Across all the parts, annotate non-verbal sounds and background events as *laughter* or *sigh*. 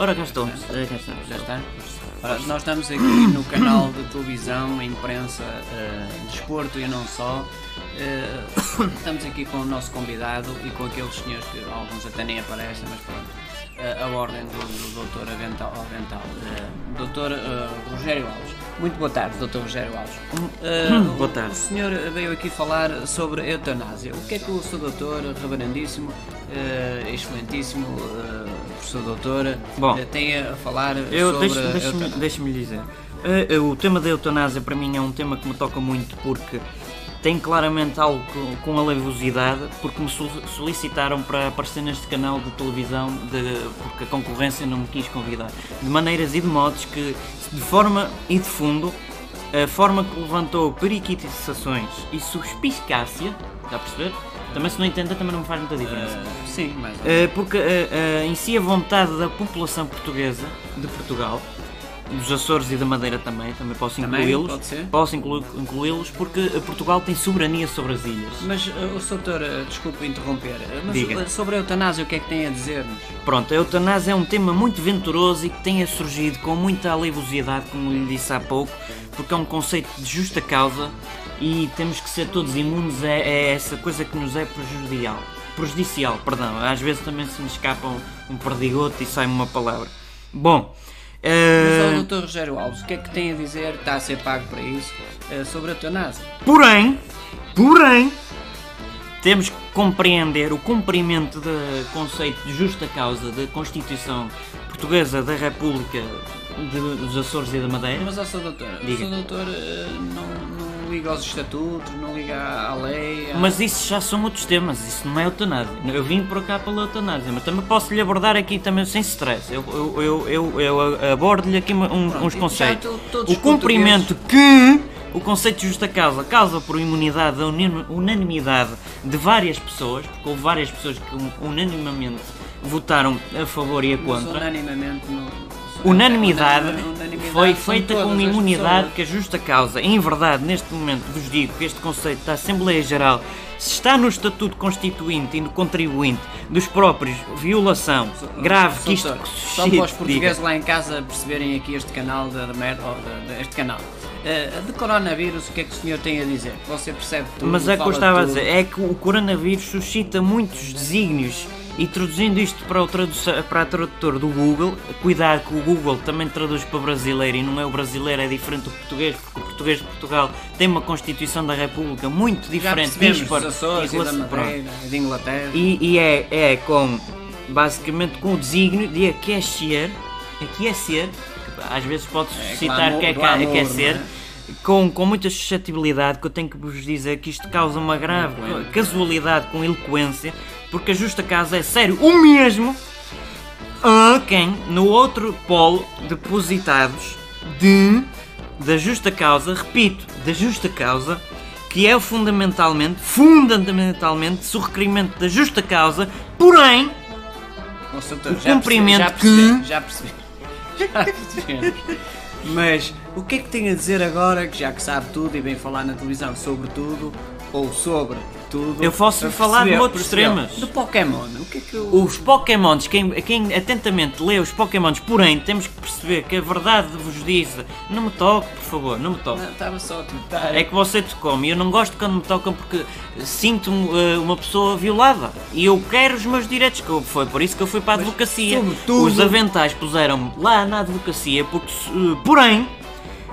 Ora, cá estamos. Eh, cá estamos. Já está? Ora, nós estamos aqui no canal de televisão, imprensa, eh, desporto e não só. Eh, *coughs* estamos aqui com o nosso convidado e com aqueles senhores que alguns até nem aparecem, mas pronto. A ordem do, do Dr. Avental. Avental eh, Dr. eh, Rogério Alves. Muito boa tarde, Dr. Rogério Alves. Hum, *coughs* boa tarde. O senhor veio aqui falar sobre a eutanásia. O que é que o seu doutor, reverendíssimo, eh, excelentíssimo professor doutor, Bom, tem a falar Eu sobre a eutanásia? deixa-me lhe dizer. O tema da eutanásia para mim é um tema que me toca muito porque tem claramente algo com, alevosidade porque me sol- solicitaram para aparecer neste canal de televisão de- porque a concorrência não me quis convidar. De maneiras e de modos que, de forma e de fundo, a forma que levantou periquitizações e suspicácia, está a perceber? Também se não entender também não me faz muita diferença. Eh, sim, mas Uh, porque uh, uh, em si a vontade da população portuguesa de Portugal, dos Açores e da Madeira também, também posso incluí-los, posso inclu- incluí-los porque Portugal tem soberania sobre as ilhas. Mas eh, o doutor, eh, desculpe interromper, eh, mas Diga. sobre a eutanásia o que é que tem a dizer-nos? Pronto, a eutanásia é um tema muito venturoso e que tem surgido com muita alevosidade, como lhe disse há pouco, porque é um conceito de justa causa e temos que ser todos imunes a, a essa coisa que nos é prejudicial. Prejudicial, perdão. Às vezes também se me escapa um, um perdigoto e sai-me uma palavra. Bom, Mas eh, ao doutor Rogério Alves, o que é que tem a dizer, está a ser pago para isso, eh, sobre a eutanásia? Porém, porém, temos que compreender o cumprimento do conceito de justa causa da Constituição Portuguesa da República de- dos Açores e da Madeira. Mas ao seu doutor, o seu doutor eh, não, não liga aos estatutos, não liga à lei? à- Mas isso já são outros temas, isso não é eutanásia. Eu vim para cá pela eutanásia, mas também posso lhe abordar aqui também sem stress. Eu, eu, eu, eu, eu abordo-lhe aqui um- Pronto, uns conceitos. O cumprimento que o conceito de justa causa causa por imunidade da unanimidade de várias pessoas, porque houve várias pessoas que un- unanimamente votaram a favor e a Mas contra. unanimemente não... Unanimidade foi feita com as imunidade que a justa causa. Em verdade, neste momento vos digo que este conceito da Assembleia Geral se está no Estatuto Constituinte e no contribuinte dos próprios violação grave que isto Só para os portugueses diga. lá em casa perceberem aqui este canal de, de merda, este canal. Eh, de coronavírus, o que é que o senhor tem a dizer? Você percebe tudo, Mas é que eu estava a dizer, é que o coronavírus suscita muitos desígnios e traduzindo isto para, o tradução, para a tradutor do Google, cuidado que o Google também traduz para brasileiro e não é o brasileiro, é diferente do português, porque o português de Portugal tem uma Constituição da República muito diferente percebemos dispar dos Açores e da. Madeira, e de Inglaterra. E, e é, é com, basicamente com o desígnio de aquecer, aquecer, que às vezes pode É, suscitar glamour- que é aquecer, com, com muita suscetibilidade, que eu tenho que vos dizer que isto causa uma grave casualidade com eloquência, porque a justa causa é sério o mesmo a quem no outro polo depositados de da justa causa, repito, da justa causa, que é fundamentalmente, fundamentalmente, se o requerimento da justa causa, porém. Doutor, o já cumprimento percebi- que- Já percebi. *laughs* Já percebi. Mas o que é que tem a dizer agora, que já que sabe tudo e vem falar na televisão sobre tudo, ou sobre tudo... Eu posso falar de outros temas. De Pokémon, o que é que eu... os Pokémons, quem, quem atentamente lê os Pokémons, porém, temos que perceber que a verdade vos diz, não me toque, por favor, não me toque. Não, Estava só a tentar... É que você tocou-me e eu não gosto quando me tocam porque sinto-me eh, uma pessoa violada e eu quero os meus direitos, que foi por isso que eu fui para a advocacia. sobretudo- Os aventais puseram-me lá na advocacia, porque, eh, porém,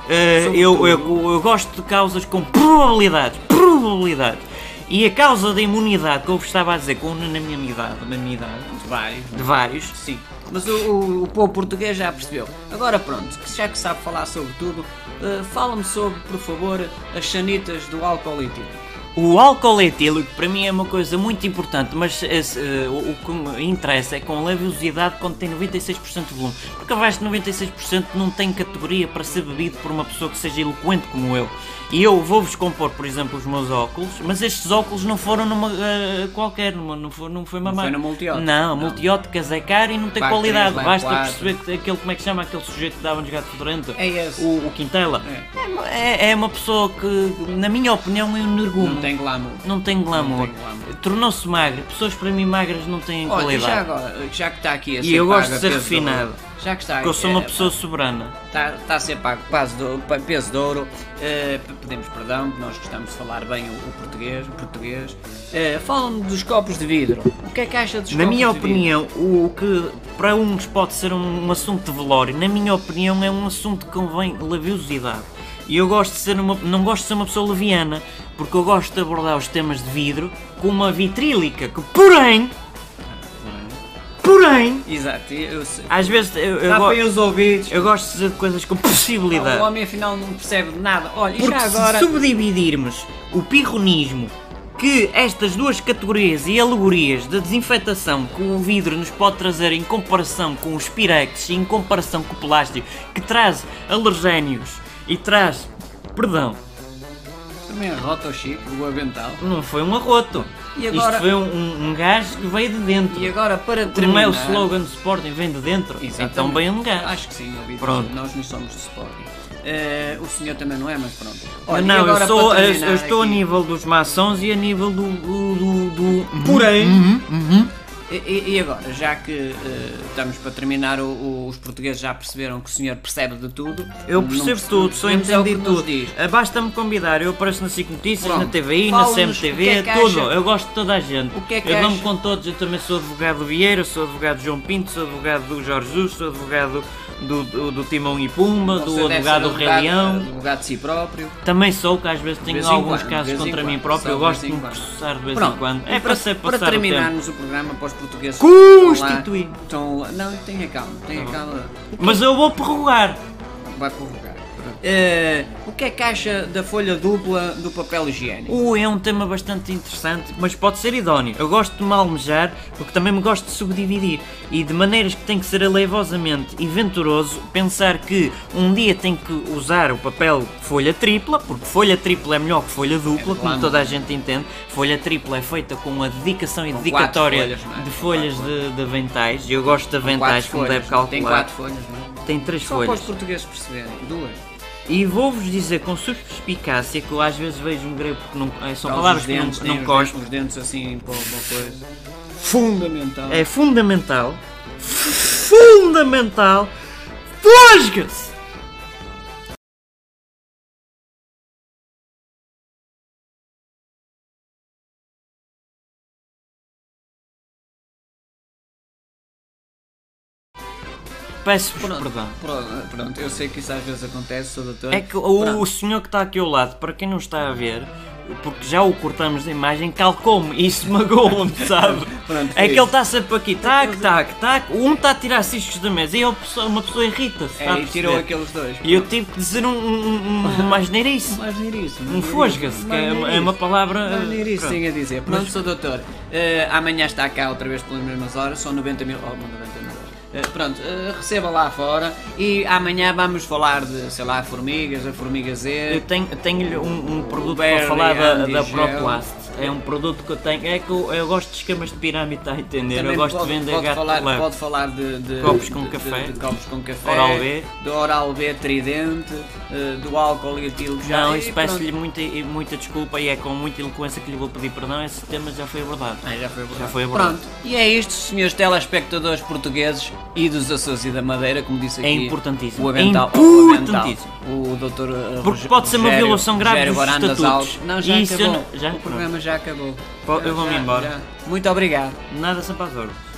eh, eu, eu, eu gosto de causas com probabilidades, probabilidades. E a causa da imunidade que eu vos estava a dizer com unanimidade, unanimidade Vários. de vários, Sim. Mas o, o, o povo português já percebeu. Agora pronto, já que sabe falar sobre tudo, eh, fala-me sobre, por favor, as sanitas do álcool etílico. O álcool etílico para mim é uma coisa muito importante, mas esse, eh, o, o que me interessa é com levosidade quando tem 96% de volume. Porque abaixo de 96% não tem categoria para ser bebido por uma pessoa que seja eloquente como eu. E eu vou-vos compor, por exemplo, os meus óculos, mas estes óculos não foram numa eh, qualquer, numa, não, foi, não foi uma Não foi multiótica? Não, Não. multióticas é caro e não tem qualidade. três, vai Basta quatro. perceber que aquele, como é que chama, aquele sujeito que dava-nos gato fedorento. É esse. O, o Quintela. É, é uma pessoa que, na minha opinião, é um energúmeno. Não tem glamour. Não tem glamour. Glamour. Tornou-se magro. Pessoas para mim magras não têm Olha, qualidade. já agora, já que está aqui a E ser eu gosto de ser refinado. já que está Porque eu sou uma é, pessoa soberana. Está, está a ser pago peso de, ouro- peso de ouro. p- pedimos perdão, nós gostamos de falar bem o, o português. O português. Eh, Fala-me dos copos de vidro. O que é que acha dos Na copos minha de vidro? opinião, o que para uns pode ser um, um assunto de velório, na minha opinião é um assunto que convém laviosidade. E eu gosto de ser uma, não gosto de ser uma pessoa leviana, porque eu gosto de abordar os temas de vidro com uma vitrílica que, porém, porém, Exato, eu sei. às vezes eu, eu, Tapem go- os ouvidos. eu gosto de dizer coisas com possibilidade. O homem afinal não percebe de nada. Olha, e Porque já agora. se subdividirmos o pirronismo que estas duas categorias e alegorias da desinfetação que o vidro nos pode trazer em comparação com os pirex e em comparação com o plástico que traz alergénios e traz, perdão, Também arrota o Chico do avental. não foi um arroto. E agora- Isto foi um, um, gás que veio de dentro. E agora para Como terminar. é o slogan do Sporting, vem de dentro. Exatamente. Então vem um gás. Acho que sim, ouvi Pronto. Nós não somos de Sporting. Eh, o senhor também não é, mas pronto. Olha, não, eu, agora sou, eu, estou a aqui- nível dos maçons e a nível do. do, do, do- Porém, Uhum, E, e- e agora, já que eh, estamos para terminar, o- o- os portugueses já perceberam que o senhor percebe de tudo. Eu percebo perce- tudo, sou é entendido tudo. Ah, Basta-me convidar, eu apareço na SIC Notícias, Pronto. na TVI, na CMTV, é tudo. acha- Eu gosto de toda a gente. O que é que eu dou-me com todos, eu também sou advogado do Vieira, sou advogado de João Pinto, sou advogado do Jorge Jesus, sou advogado do, do, do Timão e Pumba, Você do advogado do Rei Leão. Advogado de si próprio. Também sou, que às vezes tenho alguns quando, casos contra mim próprio, eu gosto de me processar de vez Pronto, em quando. É para, ser para passar o tempo. terminarmos o programa para os portugueses. Constituir. Estão lá- Estão lá- não, tenha calma, tenha Tá calma. Mas eu vou prorrogar. Vai prorrogar. Eh, o que é que acha da folha dupla do papel higiênico? Uh, é um tema bastante interessante, mas pode ser idóneo. Eu gosto de me almejar, porque também me gosto de subdividir. E de maneiras que tem que ser alevosamente e venturoso, pensar que um dia tem que usar o papel folha tripla, porque folha tripla é melhor que folha dupla, como claro. toda a gente entende. Folha tripla é feita com a dedicação e Com dedicatória folhas, é? de folhas de, de aventais. E eu gosto de aventais, como folhas. deve calcular. Tem quatro folhas, não é? Tem três Só para folhas. os portugueses perceberem. Duas. E vou-vos dizer com suspicácia que eu às vezes vejo um grego porque não, é, são Dá palavras os que dentes, não, tem não os dentes- Os dentes assim para uma coisa. Fundamental. É fundamental. Fundamental. Fosga-se! Peço-vos Pronto, perdão. pronto, pronto, eu sei que isso às vezes acontece, sou doutor. É que o, senhor que está aqui ao lado, para quem não está a ver, porque já o cortamos da imagem, calcou-me e isso magoou-me, *laughs* sabe? Pronto, é que ele está sempre aqui, tac, tac, tac. Um está a tirar ciscos da mesa e ele, uma pessoa irrita-se. É, e tirou aqueles dois. E eu tive que dizer um, um, um, uma *laughs* asneirice. Mais isso. Um fosga-se, que é uma, é uma palavra. Mais pronto. tenho a dizer. Pronto, sou doutor. Eh, amanhã está cá outra vez pelas mesmas horas, são 90 mil. Oh, 90 mil horas. Eh, pronto, eh, receba lá fora e amanhã vamos falar de, sei lá, formigas, a formiga Eu Z. tenho, tenho um, um produto para falar da, da. Proplast. É um produto que eu tenho. É que eu, eu gosto de esquemas de pirâmide, está a entender? Também eu gosto pode, de vender pode gato falar, leve. pode falar de, de- Copos com de- café. de, copos com café, Oral B. do Oral B Tridente, do álcool e aquilo que já Não, e isso peço-lhe muita, muita desculpa e é com muita eloquência que lhe vou pedir perdão. Esse tema já foi abordado. Ah, já foi abordado. Já foi abordado. Pronto, e é isto, senhores telespectadores portugueses e dos Açores e da Madeira, como disse aqui. É importantíssimo. O avental. É o avental, importantíssimo. O doutor. uh, Porque pode ser uma violação grave dos estatutos. Alves. Não, já Isso acabou. não- já? o programa já acabou. Eu vou-me embora. já. Muito obrigado. Nada sempre às ordens.